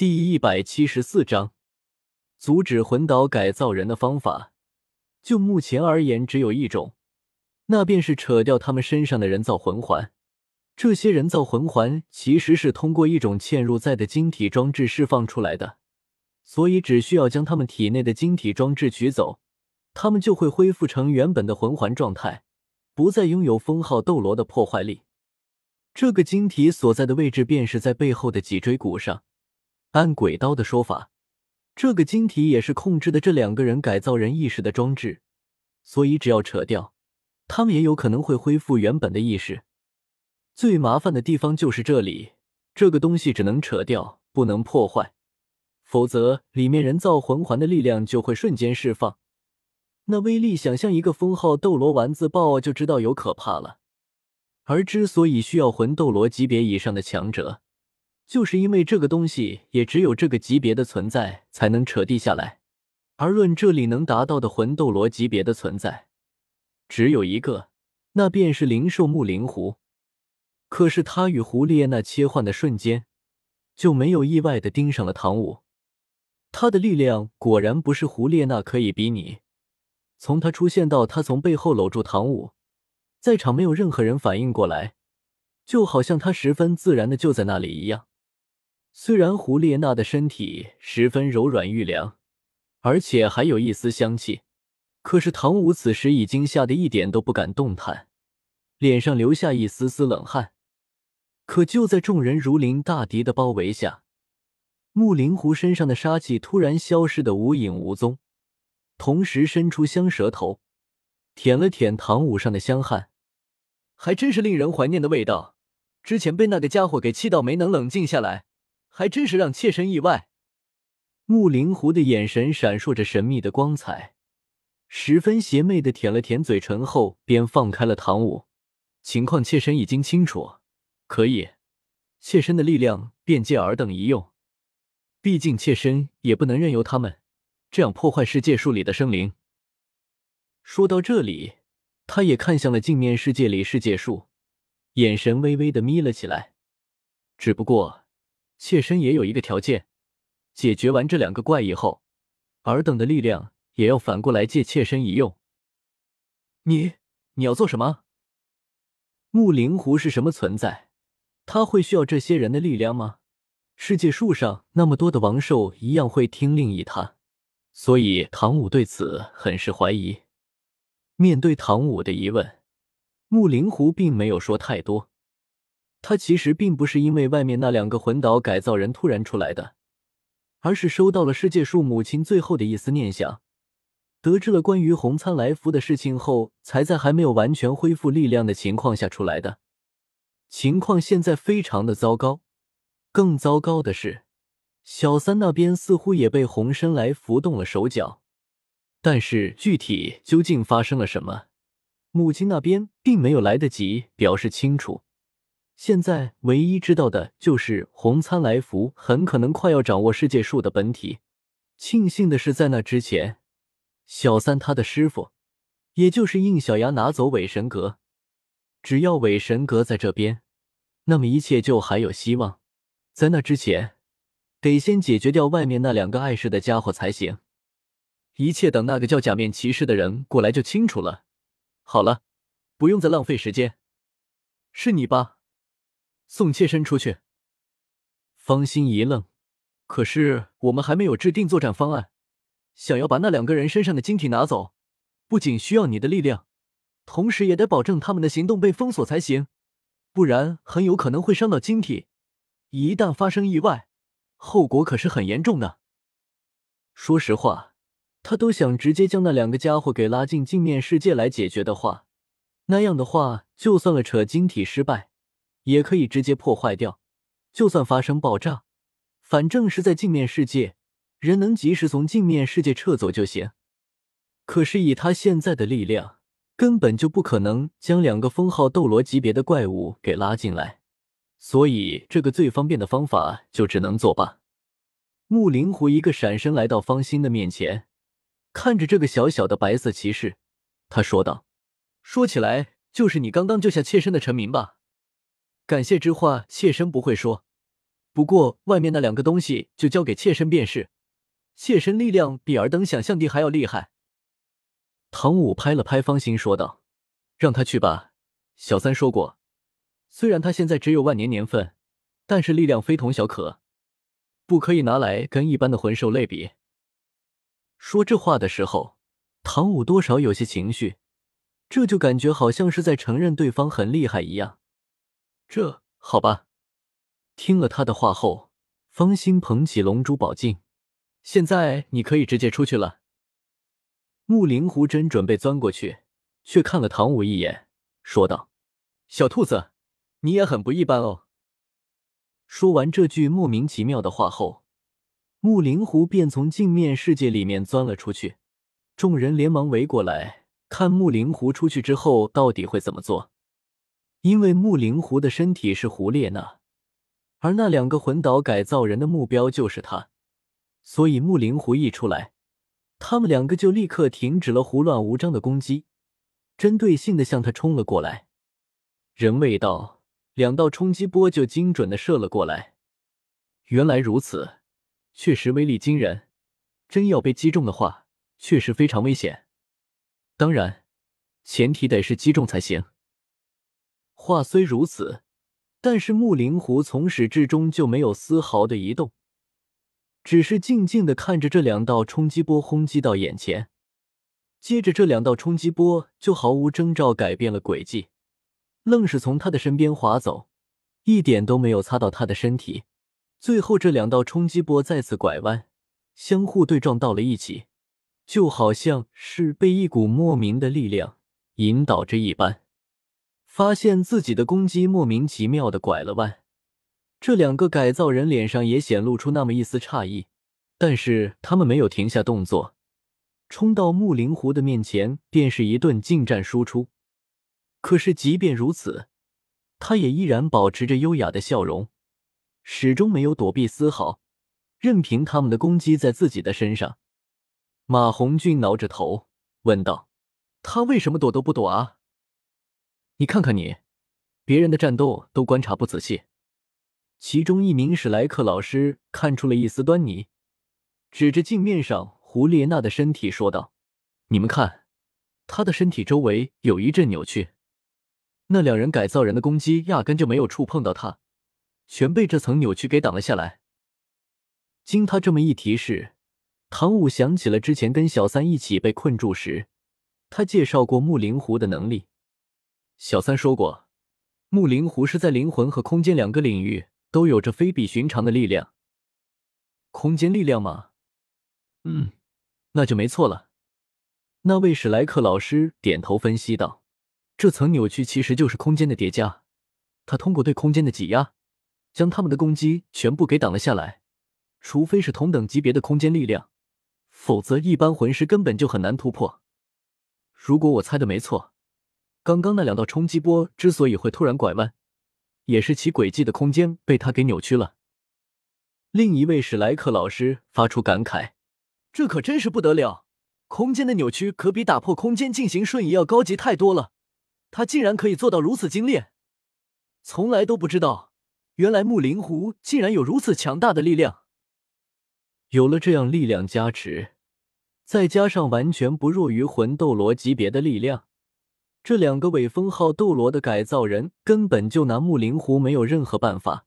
第一百七十四章，阻止魂导改造人的方法，就目前而言只有一种，那便是扯掉他们身上的人造魂环。这些人造魂环其实是通过一种嵌入在的晶体装置释放出来的，所以只需要将他们体内的晶体装置取走，他们就会恢复成原本的魂环状态，不再拥有封号斗罗的破坏力。这个晶体所在的位置便是在背后的脊椎骨上。按鬼刀的说法，这个晶体也是控制的这两个人改造人意识的装置，所以只要扯掉，他们也有可能会恢复原本的意识。最麻烦的地方就是这里，这个东西只能扯掉，不能破坏，否则里面人造魂环的力量就会瞬间释放，那威力想象一个封号斗罗丸子爆就知道有可怕了。而之所以需要魂斗罗级别以上的强者。就是因为这个东西也只有这个级别的存在才能扯地下来，而论这里能达到的魂斗罗级别的存在，只有一个，那便是灵兽木灵狐。可是他与胡列娜切换的瞬间，就没有意外的盯上了唐舞。他的力量果然不是胡列娜可以比拟。从他出现到他从背后搂住唐舞，在场没有任何人反应过来，就好像他十分自然的就在那里一样。虽然胡列娜的身体十分柔软玉凉，而且还有一丝香气，可是唐舞此时已经吓得一点都不敢动弹，脸上留下一丝丝冷汗。可就在众人如临大敌的包围下，木灵狐身上的杀气突然消失的无影无踪，同时伸出香舌头舔了舔唐舞上的香汗，还真是令人怀念的味道。之前被那个家伙给气到没能冷静下来。还真是让妾身意外。木灵狐的眼神闪烁着神秘的光彩，十分邪魅的舔了舔嘴唇后，便放开了唐舞。情况妾身已经清楚，可以，妾身的力量便借尔等一用。毕竟妾身也不能任由他们这样破坏世界树里的生灵。说到这里，他也看向了镜面世界里世界树，眼神微微的眯了起来。只不过。妾身也有一个条件，解决完这两个怪以后，尔等的力量也要反过来借妾身一用。你你要做什么？木灵狐是什么存在？他会需要这些人的力量吗？世界树上那么多的王兽一样会听令于他，所以唐舞对此很是怀疑。面对唐舞的疑问，木灵狐并没有说太多。他其实并不是因为外面那两个魂岛改造人突然出来的，而是收到了世界树母亲最后的一丝念想，得知了关于红参来福的事情后，才在还没有完全恢复力量的情况下出来的。情况现在非常的糟糕，更糟糕的是，小三那边似乎也被红参来福动了手脚，但是具体究竟发生了什么，母亲那边并没有来得及表示清楚。现在唯一知道的就是红参来福很可能快要掌握世界树的本体。庆幸的是，在那之前，小三他的师傅，也就是应小牙拿走伪神格。只要伪神格在这边，那么一切就还有希望。在那之前，得先解决掉外面那两个碍事的家伙才行。一切等那个叫假面骑士的人过来就清楚了。好了，不用再浪费时间。是你吧？送妾身出去。方心一愣，可是我们还没有制定作战方案。想要把那两个人身上的晶体拿走，不仅需要你的力量，同时也得保证他们的行动被封锁才行，不然很有可能会伤到晶体。一旦发生意外，后果可是很严重的。说实话，他都想直接将那两个家伙给拉进镜面世界来解决的话，那样的话，就算了扯晶体失败。也可以直接破坏掉，就算发生爆炸，反正是在镜面世界，人能及时从镜面世界撤走就行。可是以他现在的力量，根本就不可能将两个封号斗罗级别的怪物给拉进来，所以这个最方便的方法就只能作罢。木灵狐一个闪身来到方心的面前，看着这个小小的白色骑士，他说道：“说起来，就是你刚刚救下妾身的陈明吧？”感谢之话，妾身不会说，不过外面那两个东西就交给妾身便是，妾身力量比尔等想象的还要厉害。唐武拍了拍方心说道：“让他去吧。小三说过，虽然他现在只有万年年份，但是力量非同小可，不可以拿来跟一般的魂兽类比。”说这话的时候，唐武多少有些情绪，这就感觉好像是在承认对方很厉害一样。这好吧。听了他的话后，方心捧起龙珠宝镜，现在你可以直接出去了。木灵狐真准备钻过去，却看了唐舞一眼，说道：“小兔子，你也很不一般哦。”说完这句莫名其妙的话后，木灵狐便从镜面世界里面钻了出去。众人连忙围过来，看木灵狐出去之后到底会怎么做。因为木灵狐的身体是胡列娜。而那两个魂岛改造人的目标就是他，所以木灵狐一出来，他们两个就立刻停止了胡乱无章的攻击，针对性的向他冲了过来。人未到，两道冲击波就精准的射了过来。原来如此，确实威力惊人。真要被击中的话，确实非常危险。当然，前提得是击中才行。话虽如此。但是木灵狐从始至终就没有丝毫的移动，只是静静的看着这两道冲击波轰击到眼前。接着，这两道冲击波就毫无征兆改变了轨迹，愣是从他的身边划走，一点都没有擦到他的身体。最后，这两道冲击波再次拐弯，相互对撞到了一起，就好像是被一股莫名的力量引导着一般。发现自己的攻击莫名其妙的拐了弯，这两个改造人脸上也显露出那么一丝诧异，但是他们没有停下动作，冲到木灵狐的面前便是一顿近战输出。可是即便如此，他也依然保持着优雅的笑容，始终没有躲避丝毫，任凭他们的攻击在自己的身上。马红俊挠着头问道：“他为什么躲都不躲啊？”你看看你，别人的战斗都观察不仔细。其中一名史莱克老师看出了一丝端倪，指着镜面上胡列娜的身体说道：“你们看，她的身体周围有一阵扭曲，那两人改造人的攻击压根就没有触碰到她，全被这层扭曲给挡了下来。”经他这么一提示，唐武想起了之前跟小三一起被困住时，他介绍过木灵狐的能力。小三说过，木灵狐是在灵魂和空间两个领域都有着非比寻常的力量。空间力量吗？嗯，那就没错了。那位史莱克老师点头分析道：“这层扭曲其实就是空间的叠加，他通过对空间的挤压，将他们的攻击全部给挡了下来。除非是同等级别的空间力量，否则一般魂师根本就很难突破。如果我猜的没错。”刚刚那两道冲击波之所以会突然拐弯，也是其轨迹的空间被他给扭曲了。另一位史莱克老师发出感慨：“这可真是不得了，空间的扭曲可比打破空间进行瞬移要高级太多了。他竟然可以做到如此精炼，从来都不知道，原来木灵狐竟然有如此强大的力量。有了这样力量加持，再加上完全不弱于魂斗罗级别的力量。”这两个伪封号斗罗的改造人根本就拿木灵狐没有任何办法，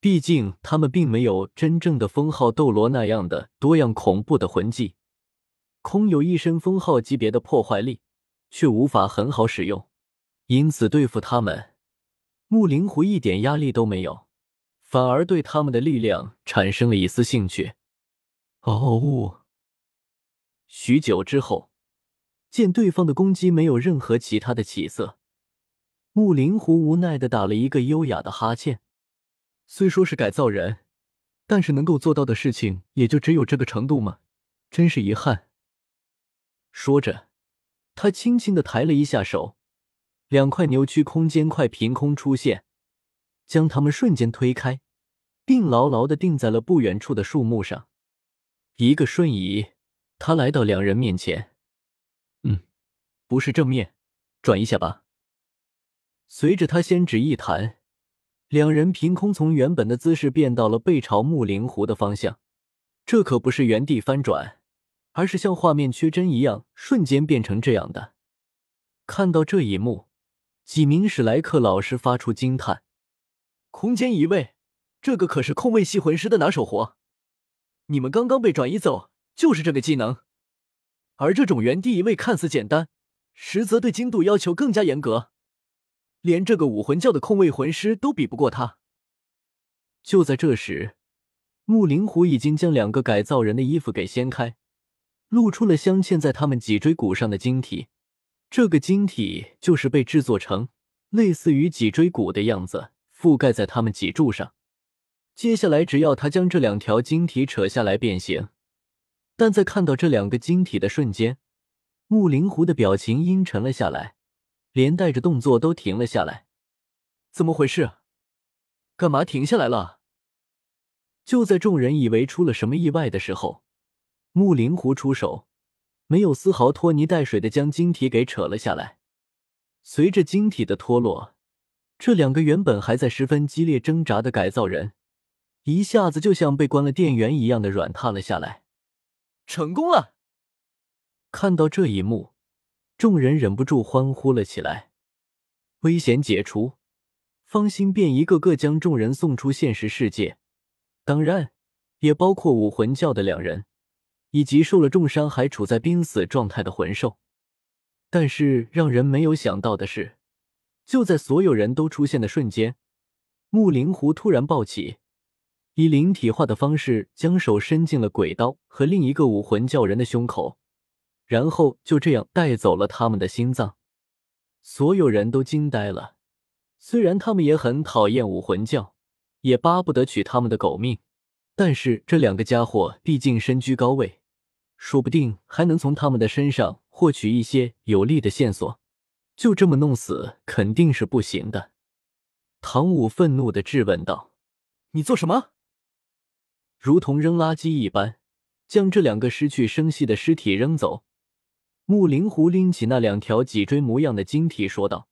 毕竟他们并没有真正的封号斗罗那样的多样恐怖的魂技，空有一身封号级别的破坏力，却无法很好使用，因此对付他们，木灵狐一点压力都没有，反而对他们的力量产生了一丝兴趣。哦，许久之后。见对方的攻击没有任何其他的起色，木灵狐无奈的打了一个优雅的哈欠。虽说是改造人，但是能够做到的事情也就只有这个程度吗？真是遗憾。说着，他轻轻的抬了一下手，两块扭曲空间块凭空出现，将他们瞬间推开，并牢牢的定在了不远处的树木上。一个瞬移，他来到两人面前。不是正面，转一下吧。随着他先指一弹，两人凭空从原本的姿势变到了背朝木灵湖的方向，这可不是原地翻转，而是像画面缺帧一样，瞬间变成这样的。看到这一幕，几名史莱克老师发出惊叹：“空间移位，这个可是空位系魂师的拿手活。你们刚刚被转移走，就是这个技能。而这种原地移位看似简单，实则对精度要求更加严格。”连这个武魂教的控卫魂师都比不过他。就在这时，木灵狐已经将两个改造人的衣服给掀开，露出了镶嵌在他们脊椎骨上的晶体。这个晶体就是被制作成类似于脊椎骨的样子，覆盖在他们脊柱上。接下来，只要他将这两条晶体扯下来变形。但在看到这两个晶体的瞬间，木灵狐的表情阴沉了下来。连带着动作都停了下来，怎么回事？干嘛停下来了？就在众人以为出了什么意外的时候，木灵狐出手，没有丝毫拖泥带水的将晶体给扯了下来。随着晶体的脱落，这两个原本还在十分激烈挣扎的改造人，一下子就像被关了电源一样的软塌了下来。成功了！看到这一幕。众人忍不住欢呼了起来。危险解除，方心便一个个将众人送出现实世界，当然也包括武魂教的两人，以及受了重伤还处在濒死状态的魂兽。但是让人没有想到的是，就在所有人都出现的瞬间，木灵狐突然暴起，以灵体化的方式将手伸进了鬼刀和另一个武魂教人的胸口。然后就这样带走了他们的心脏，所有人都惊呆了。虽然他们也很讨厌武魂教，也巴不得取他们的狗命，但是这两个家伙毕竟身居高位，说不定还能从他们的身上获取一些有利的线索。就这么弄死，肯定是不行的。唐武愤怒的质问道：“你做什么？”如同扔垃圾一般，将这两个失去生息的尸体扔走。木灵狐拎起那两条脊椎模样的晶体，说道：“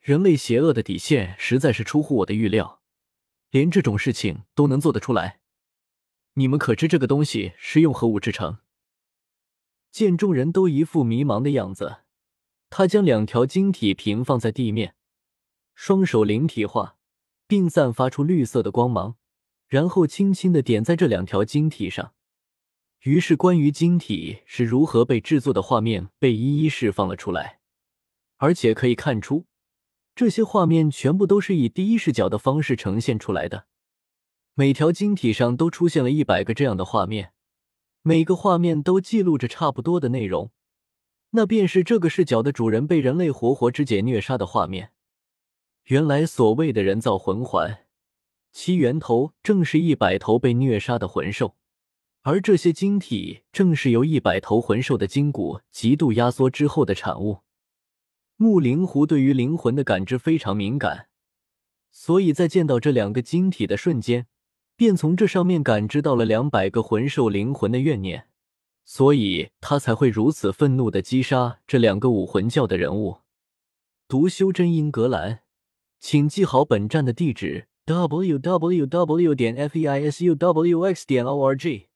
人类邪恶的底线实在是出乎我的预料，连这种事情都能做得出来。你们可知这个东西是用何物制成？”见众人都一副迷茫的样子，他将两条晶体平放在地面，双手灵体化，并散发出绿色的光芒，然后轻轻的点在这两条晶体上。于是，关于晶体是如何被制作的画面被一一释放了出来，而且可以看出，这些画面全部都是以第一视角的方式呈现出来的。每条晶体上都出现了一百个这样的画面，每个画面都记录着差不多的内容，那便是这个视角的主人被人类活活肢解虐杀的画面。原来，所谓的人造魂环，其源头正是一百头被虐杀的魂兽。而这些晶体正是由一百头魂兽的筋骨极度压缩之后的产物。木灵狐对于灵魂的感知非常敏感，所以在见到这两个晶体的瞬间，便从这上面感知到了两百个魂兽灵魂的怨念，所以他才会如此愤怒的击杀这两个武魂教的人物。读修真英格兰，请记好本站的地址：w w w. 点 f e i s u w x. 点 o r g。